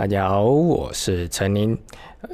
大家好，我是陈宁。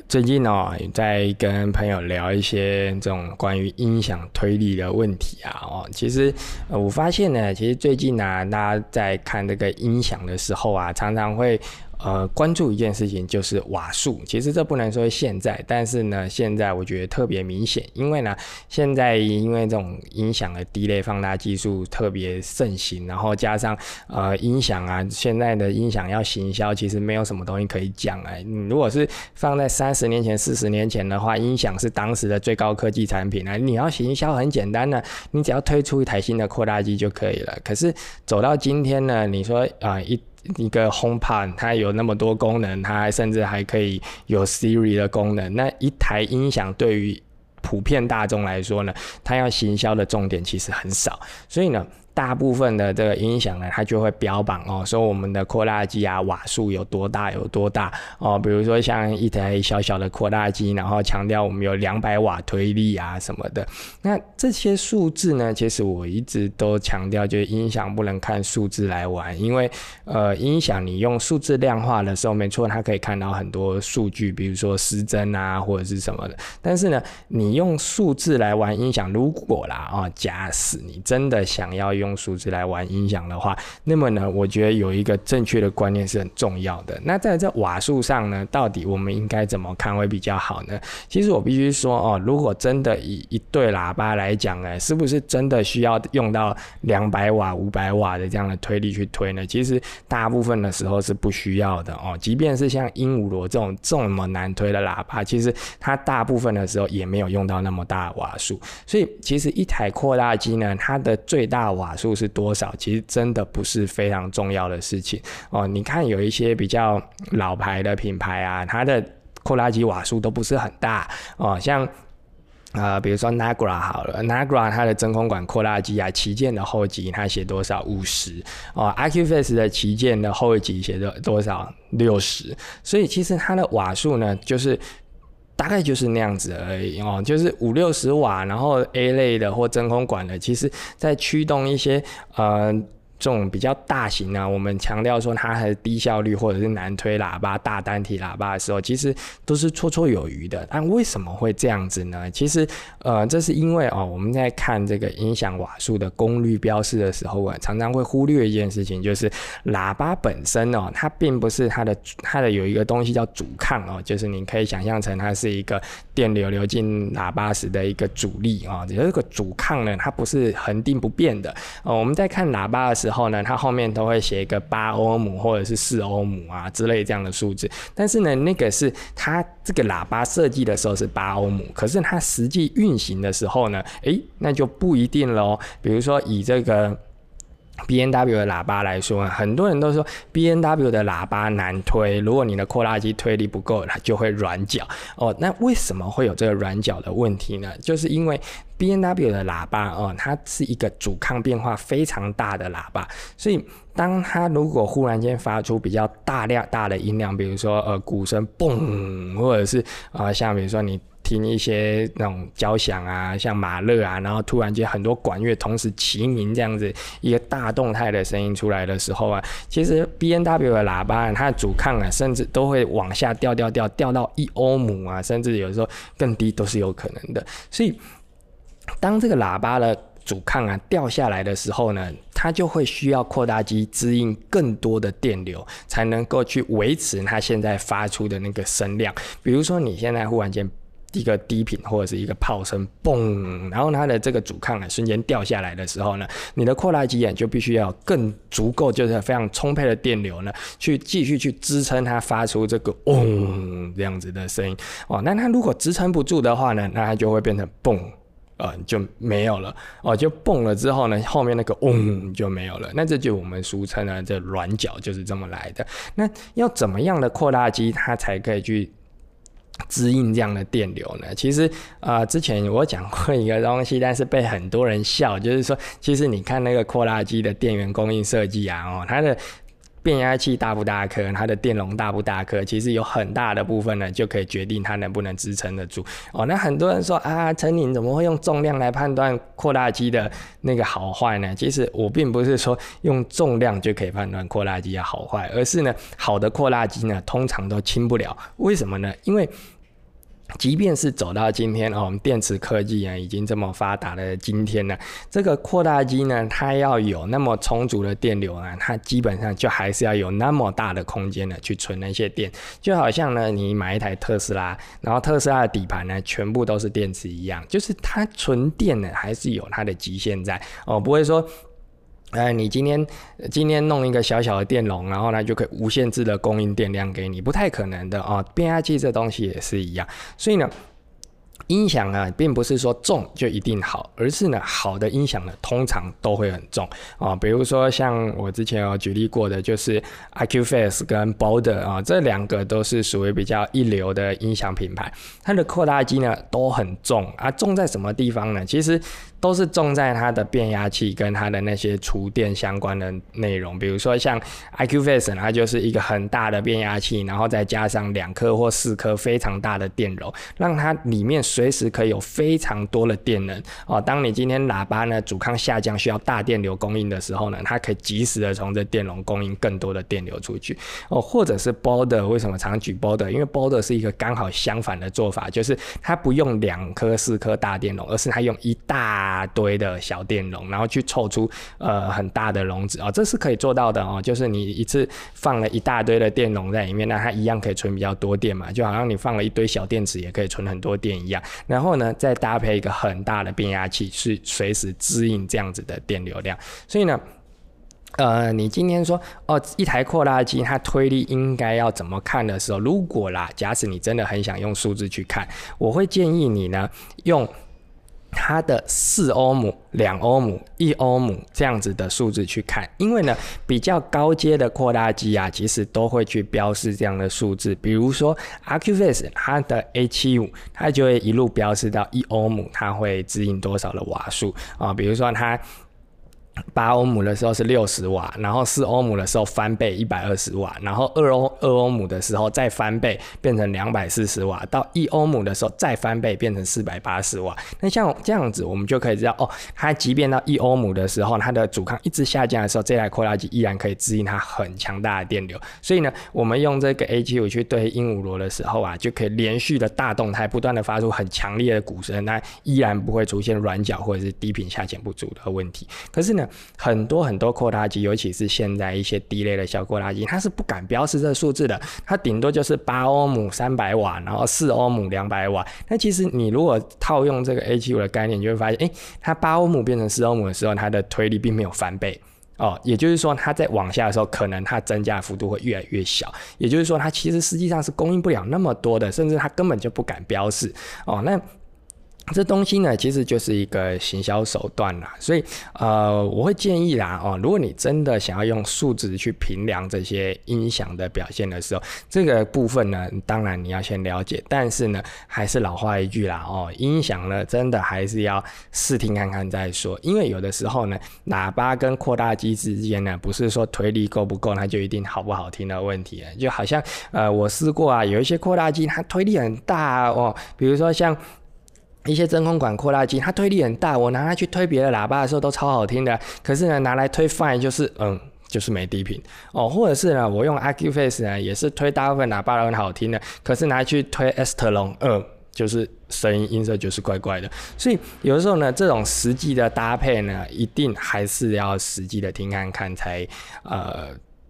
最近呢，在跟朋友聊一些这种关于音响推力的问题啊。哦，其实我发现呢，其实最近呢，大家在看这个音响的时候啊，常常会。呃，关注一件事情就是瓦数。其实这不能说现在，但是呢，现在我觉得特别明显，因为呢，现在因为这种音响的低类放大技术特别盛行，然后加上呃音响啊，现在的音响要行销，其实没有什么东西可以讲哎。你如果是放在三十年前、四十年前的话，音响是当时的最高科技产品啊，你要行销很简单的，你只要推出一台新的扩大机就可以了。可是走到今天呢，你说啊一。一个 HomePod，它有那么多功能，它还甚至还可以有 Siri 的功能。那一台音响对于普遍大众来说呢，它要行销的重点其实很少，所以呢。大部分的这个音响呢，它就会标榜哦，说我们的扩大机啊，瓦数有多大有多大哦。比如说像一台小小的扩大机，然后强调我们有两百瓦推力啊什么的。那这些数字呢，其实我一直都强调，就是音响不能看数字来玩，因为呃，音响你用数字量化的时候，没错，它可以看到很多数据，比如说失真啊或者是什么的。但是呢，你用数字来玩音响，如果啦啊，假使你真的想要用用数字来玩音响的话，那么呢，我觉得有一个正确的观念是很重要的。那在这瓦数上呢，到底我们应该怎么看会比较好呢？其实我必须说哦，如果真的以一对喇叭来讲呢，是不是真的需要用到两百瓦、五百瓦的这样的推力去推呢？其实大部分的时候是不需要的哦。即便是像鹦鹉螺这种这么难推的喇叭，其实它大部分的时候也没有用到那么大的瓦数。所以其实一台扩大机呢，它的最大瓦数是多少？其实真的不是非常重要的事情哦。你看有一些比较老牌的品牌啊，它的扩拉机瓦数都不是很大哦。像呃，比如说 Nagra 好了，Nagra 它的真空管扩拉机啊，旗舰的后级它写多少？五十哦。，IQFace 的旗舰的后级写的多少？六十。所以其实它的瓦数呢，就是。大概就是那样子而已哦，就是五六十瓦，然后 A 类的或真空管的，其实在驱动一些呃。这种比较大型啊，我们强调说它还是低效率或者是难推喇叭、大单体喇叭的时候，其实都是绰绰有余的。但为什么会这样子呢？其实，呃，这是因为哦，我们在看这个音响瓦数的功率标示的时候啊，常常会忽略一件事情，就是喇叭本身哦，它并不是它的它的有一个东西叫阻抗哦，就是你可以想象成它是一个电流流进喇叭时的一个阻力啊。这个阻抗呢，它不是恒定不变的哦。我们在看喇叭的时，之后呢，它后面都会写一个八欧姆或者是四欧姆啊之类这样的数字。但是呢，那个是它这个喇叭设计的时候是八欧姆，可是它实际运行的时候呢，诶，那就不一定喽。比如说以这个。B N W 的喇叭来说，很多人都说 B N W 的喇叭难推，如果你的扩拉机推力不够，它就会软脚哦。那为什么会有这个软脚的问题呢？就是因为 B N W 的喇叭哦，它是一个阻抗变化非常大的喇叭，所以当它如果忽然间发出比较大量大的音量，比如说呃鼓声嘣，或者是啊像比如说你。听一些那种交响啊，像马勒啊，然后突然间很多管乐同时齐鸣这样子一个大动态的声音出来的时候啊，其实 B N W 的喇叭它的阻抗啊，甚至都会往下掉掉掉掉到一欧姆啊，甚至有时候更低都是有可能的。所以当这个喇叭的阻抗啊掉下来的时候呢，它就会需要扩大机支应更多的电流，才能够去维持它现在发出的那个声量。比如说你现在忽然间。一个低频或者是一个炮声，嘣，然后它的这个阻抗啊瞬间掉下来的时候呢，你的扩大机眼就必须要更足够，就是非常充沛的电流呢，去继续去支撑它发出这个嗡这样子的声音哦。那它如果支撑不住的话呢，那它就会变成嘣，呃就没有了哦，就蹦了之后呢，后面那个嗡就没有了。那这就我们俗称的这软脚就是这么来的。那要怎么样的扩大机它才可以去？滋应这样的电流呢？其实啊，之前我讲过一个东西，但是被很多人笑，就是说，其实你看那个扩大机的电源供应设计啊，哦，它的。变压器大不大颗，它的电容大不大颗，其实有很大的部分呢，就可以决定它能不能支撑得住。哦，那很多人说啊，陈宁怎么会用重量来判断扩大机的那个好坏呢？其实我并不是说用重量就可以判断扩大机的好坏，而是呢，好的扩大机呢，通常都轻不了。为什么呢？因为即便是走到今天哦，我们电池科技啊已经这么发达的今天呢，这个扩大机呢，它要有那么充足的电流啊，它基本上就还是要有那么大的空间呢去存那些电，就好像呢你买一台特斯拉，然后特斯拉的底盘呢全部都是电池一样，就是它存电呢还是有它的极限在哦，不会说。哎，你今天今天弄一个小小的电容，然后呢就可以无限制的供应电量给你，不太可能的啊。变压器这东西也是一样，所以呢。音响啊，并不是说重就一定好，而是呢，好的音响呢，通常都会很重啊。比如说像我之前有举例过的，就是 IQFACE 跟 Boulder 啊，这两个都是属于比较一流的音响品牌，它的扩大机呢都很重啊。重在什么地方呢？其实都是重在它的变压器跟它的那些厨电相关的内容。比如说像 IQFACE，它就是一个很大的变压器，然后再加上两颗或四颗非常大的电容，让它里面。随时可以有非常多的电能哦。当你今天喇叭呢阻抗下降，需要大电流供应的时候呢，它可以及时的从这电容供应更多的电流出去哦。或者是 Boder，为什么常举 Boder？因为 Boder 是一个刚好相反的做法，就是它不用两颗四颗大电容，而是它用一大堆的小电容，然后去凑出呃很大的容子哦。这是可以做到的哦。就是你一次放了一大堆的电容在里面，那它一样可以存比较多电嘛。就好像你放了一堆小电池，也可以存很多电一样。然后呢，再搭配一个很大的变压器，是随时支应这样子的电流量。所以呢，呃，你今天说哦，一台扩拉机它推力应该要怎么看的时候，如果啦，假使你真的很想用数字去看，我会建议你呢用。它的四欧姆、两欧姆、一欧姆这样子的数字去看，因为呢，比较高阶的扩大机啊，其实都会去标示这样的数字。比如说 Acuvus 它的 A 七五，它就会一路标示到一欧姆，它会指引多少的瓦数啊？比如说它。八欧姆的时候是六十瓦，然后四欧姆的时候翻倍一百二十瓦，然后二欧二欧姆的时候再翻倍变成两百四十瓦，到一欧姆的时候再翻倍变成四百八十瓦。那像这样子，我们就可以知道哦，它即便到一欧姆的时候，它的阻抗一直下降的时候，这台扩大机依然可以支应它很强大的电流。所以呢，我们用这个 A 七五去对鹦鹉螺的时候啊，就可以连续的大动态，不断的发出很强烈的鼓声，那依然不会出现软脚或者是低频下潜不足的问题。可是呢，很多很多扩大机，尤其是现在一些低类的小扩大机，它是不敢标示这个数字的，它顶多就是八欧姆三百瓦，然后四欧姆两百瓦。那其实你如果套用这个 A 七五的概念，就会发现，哎，它八欧姆变成四欧姆的时候，它的推力并没有翻倍哦，也就是说，它在往下的时候，可能它增加的幅度会越来越小。也就是说，它其实实际上是供应不了那么多的，甚至它根本就不敢标示哦。那这东西呢，其实就是一个行销手段啦，所以呃，我会建议啦哦，如果你真的想要用数值去评量这些音响的表现的时候，这个部分呢，当然你要先了解，但是呢，还是老话一句啦哦，音响呢，真的还是要试听看看再说，因为有的时候呢，喇叭跟扩大机之间呢，不是说推力够不够，它就一定好不好听的问题，就好像呃，我试过啊，有一些扩大机它推力很大哦，比如说像。一些真空管扩大机，它推力很大，我拿它去推别的喇叭的时候都超好听的。可是呢，拿来推 Fine 就是嗯，就是没低频哦。或者是呢，我用 a c u f a c e 呢，也是推大部分喇叭都很好听的。可是拿去推 e s t e l o n 嗯，就是声音音色就是怪怪的。所以有的时候呢，这种实际的搭配呢，一定还是要实际的听看看才呃。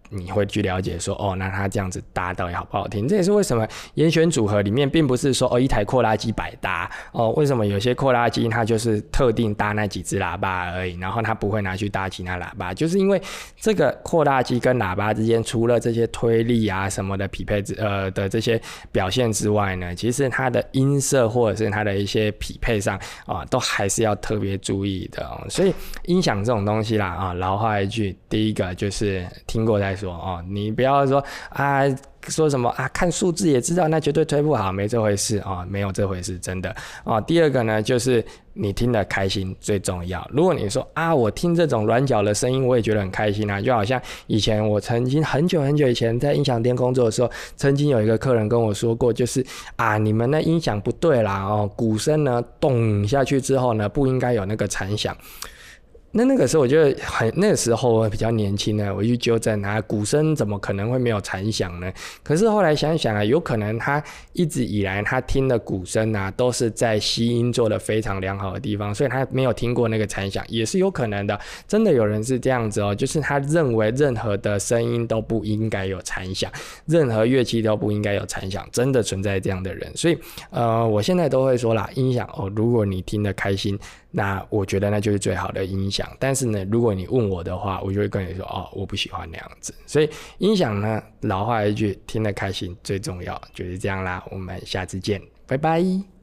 你会去了解说，哦，那它这样子搭到底好不好听？这也是为什么严选组合里面并不是说哦一台扩拉机百搭哦。为什么有些扩拉机它就是特定搭那几只喇叭而已，然后它不会拿去搭其他喇叭，就是因为这个扩大机跟喇叭之间除了这些推力啊什么的匹配之呃的这些表现之外呢，其实它的音色或者是它的一些匹配上啊，都还是要特别注意的。所以音响这种东西啦啊，老话一句，第一个就是听过再。说哦，你不要说啊，说什么啊，看数字也知道那绝对推不好，没这回事啊，没有这回事，真的啊。第二个呢，就是你听得开心最重要。如果你说啊，我听这种软脚的声音，我也觉得很开心啊，就好像以前我曾经很久很久以前在音响店工作的时候，曾经有一个客人跟我说过，就是啊，你们那音响不对啦哦，鼓声呢咚下去之后呢，不应该有那个残响。那那个时候我觉得很，那个时候我比较年轻呢，我就纠正他，鼓声怎么可能会没有残响呢？可是后来想想啊，有可能他一直以来他听的鼓声啊，都是在吸音做的非常良好的地方，所以他没有听过那个残响，也是有可能的。真的有人是这样子哦，就是他认为任何的声音都不应该有残响，任何乐器都不应该有残响，真的存在这样的人。所以呃，我现在都会说啦，音响哦，如果你听得开心。那我觉得那就是最好的音响响，但是呢，如果你问我的话，我就会跟你说哦，我不喜欢那样子。所以音响呢，老话一句，听得开心最重要，就是这样啦。我们下次见，拜拜。